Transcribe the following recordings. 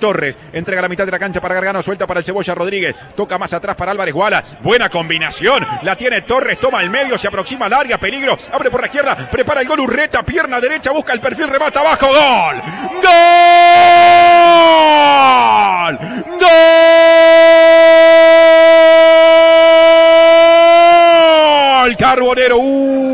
Torres entrega la mitad de la cancha para Gargano, suelta para el Cebolla Rodríguez, toca más atrás para Álvarez Guala. Buena combinación, la tiene Torres, toma el medio, se aproxima al área, peligro, abre por la izquierda, prepara el gol Urreta, pierna derecha, busca el perfil, remata abajo, gol. ¡Gol! ¡Gol! Carbonero, uh,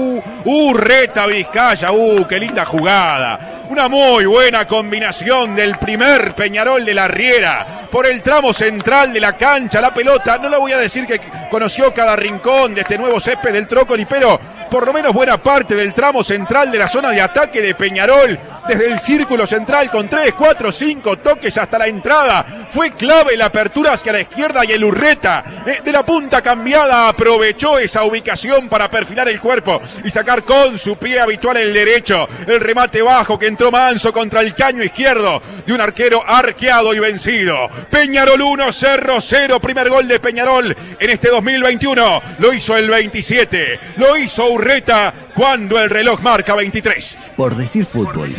Urreta Vizcaya, uh, qué linda jugada. Una muy buena combinación del primer Peñarol de la Riera por el tramo central de la cancha. La pelota, no le voy a decir que conoció cada rincón de este nuevo césped del Trócoli, pero por lo menos buena parte del tramo central de la zona de ataque de Peñarol, desde el círculo central con 3, 4, 5 toques hasta la entrada. Fue clave la apertura hacia la izquierda y el Urreta eh, de la punta cambiada aprovechó esa ubicación para perfilar el cuerpo y sacar con su pie habitual el derecho. El remate bajo que entró Manso contra el caño izquierdo de un arquero arqueado y vencido. Peñarol 1, Cerro 0, primer gol de Peñarol en este 2021. Lo hizo el 27, lo hizo Urreta cuando el reloj marca 23. Por decir fútbol,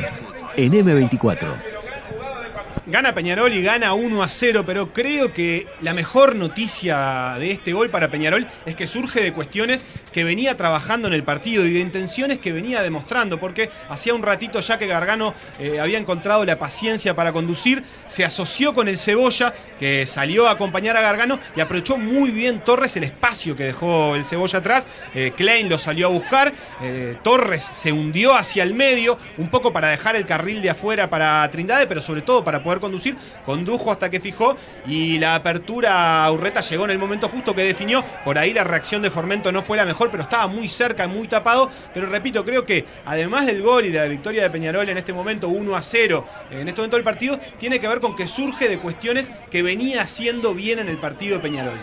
en M24. Gana Peñarol y gana 1 a 0, pero creo que la mejor noticia de este gol para Peñarol es que surge de cuestiones que venía trabajando en el partido y de intenciones que venía demostrando, porque hacía un ratito ya que Gargano eh, había encontrado la paciencia para conducir, se asoció con el Cebolla, que salió a acompañar a Gargano y aprovechó muy bien Torres el espacio que dejó el Cebolla atrás. Eh, Klein lo salió a buscar, eh, Torres se hundió hacia el medio, un poco para dejar el carril de afuera para Trindade, pero sobre todo para poder conducir, condujo hasta que fijó y la apertura a Urreta llegó en el momento justo que definió, por ahí la reacción de Formento no fue la mejor, pero estaba muy cerca y muy tapado, pero repito, creo que además del gol y de la victoria de Peñarol en este momento 1 a 0, en este momento del partido, tiene que ver con que surge de cuestiones que venía haciendo bien en el partido de Peñarol.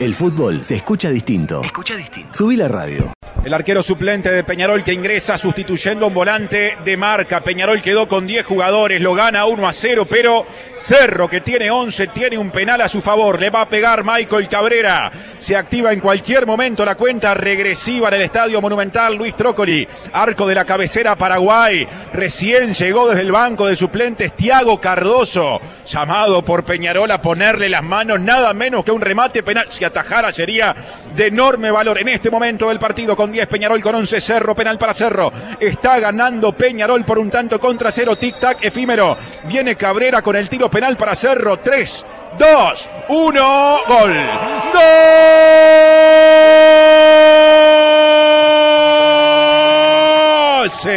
El fútbol se escucha distinto. Escucha distinto. Subí la radio. El arquero suplente de Peñarol que ingresa sustituyendo un volante de marca. Peñarol quedó con 10 jugadores, lo gana 1 a 0, pero Cerro que tiene 11 tiene un penal a su favor. Le va a pegar Michael Cabrera. Se activa en cualquier momento la cuenta regresiva en el Estadio Monumental Luis Trócoli. Arco de la cabecera Paraguay. Recién llegó desde el banco de suplentes Tiago Cardoso. Llamado por Peñarol a ponerle las manos nada menos que un remate penal. Si atajara sería de enorme valor en este momento del partido 10 Peñarol con 11 Cerro, penal para Cerro. Está ganando Peñarol por un tanto contra cero, tic-tac efímero. Viene Cabrera con el tiro penal para Cerro. 3, 2, 1, gol. ¡Gol! Sí.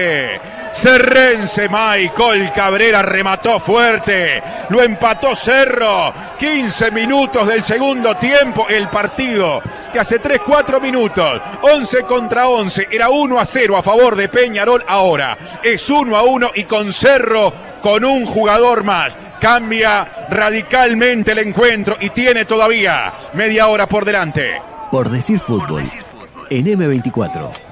Cerrense Michael Cabrera remató fuerte, lo empató Cerro, 15 minutos del segundo tiempo, el partido que hace 3-4 minutos, 11 contra 11, era 1 a 0 a favor de Peñarol, ahora es 1 a 1 y con Cerro con un jugador más. Cambia radicalmente el encuentro y tiene todavía media hora por delante. Por decir fútbol, en M24.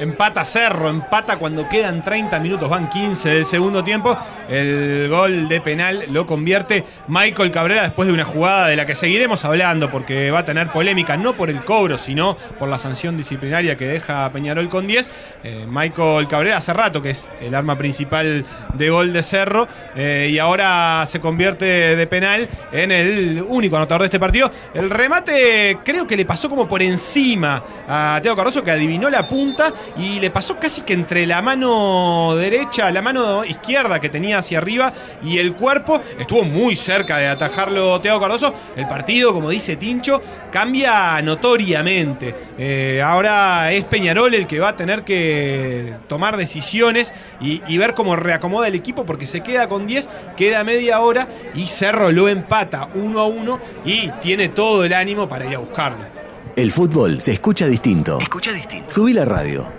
Empata Cerro, empata cuando quedan 30 minutos, van 15 del segundo tiempo. El gol de penal lo convierte Michael Cabrera después de una jugada de la que seguiremos hablando porque va a tener polémica, no por el cobro, sino por la sanción disciplinaria que deja Peñarol con 10. Eh, Michael Cabrera hace rato que es el arma principal de gol de Cerro eh, y ahora se convierte de penal en el único anotador de este partido. El remate creo que le pasó como por encima a Teo Cardoso que adivinó la punta y le pasó casi que entre la mano derecha, la mano izquierda que tenía hacia arriba y el cuerpo. Estuvo muy cerca de atajarlo Teo Cardoso. El partido, como dice Tincho, cambia notoriamente. Eh, ahora es Peñarol el que va a tener que tomar decisiones y, y ver cómo reacomoda el equipo porque se queda con 10, queda media hora y Cerro lo empata 1 a 1 y tiene todo el ánimo para ir a buscarlo. El fútbol se escucha distinto. Escucha distinto. Subí la radio.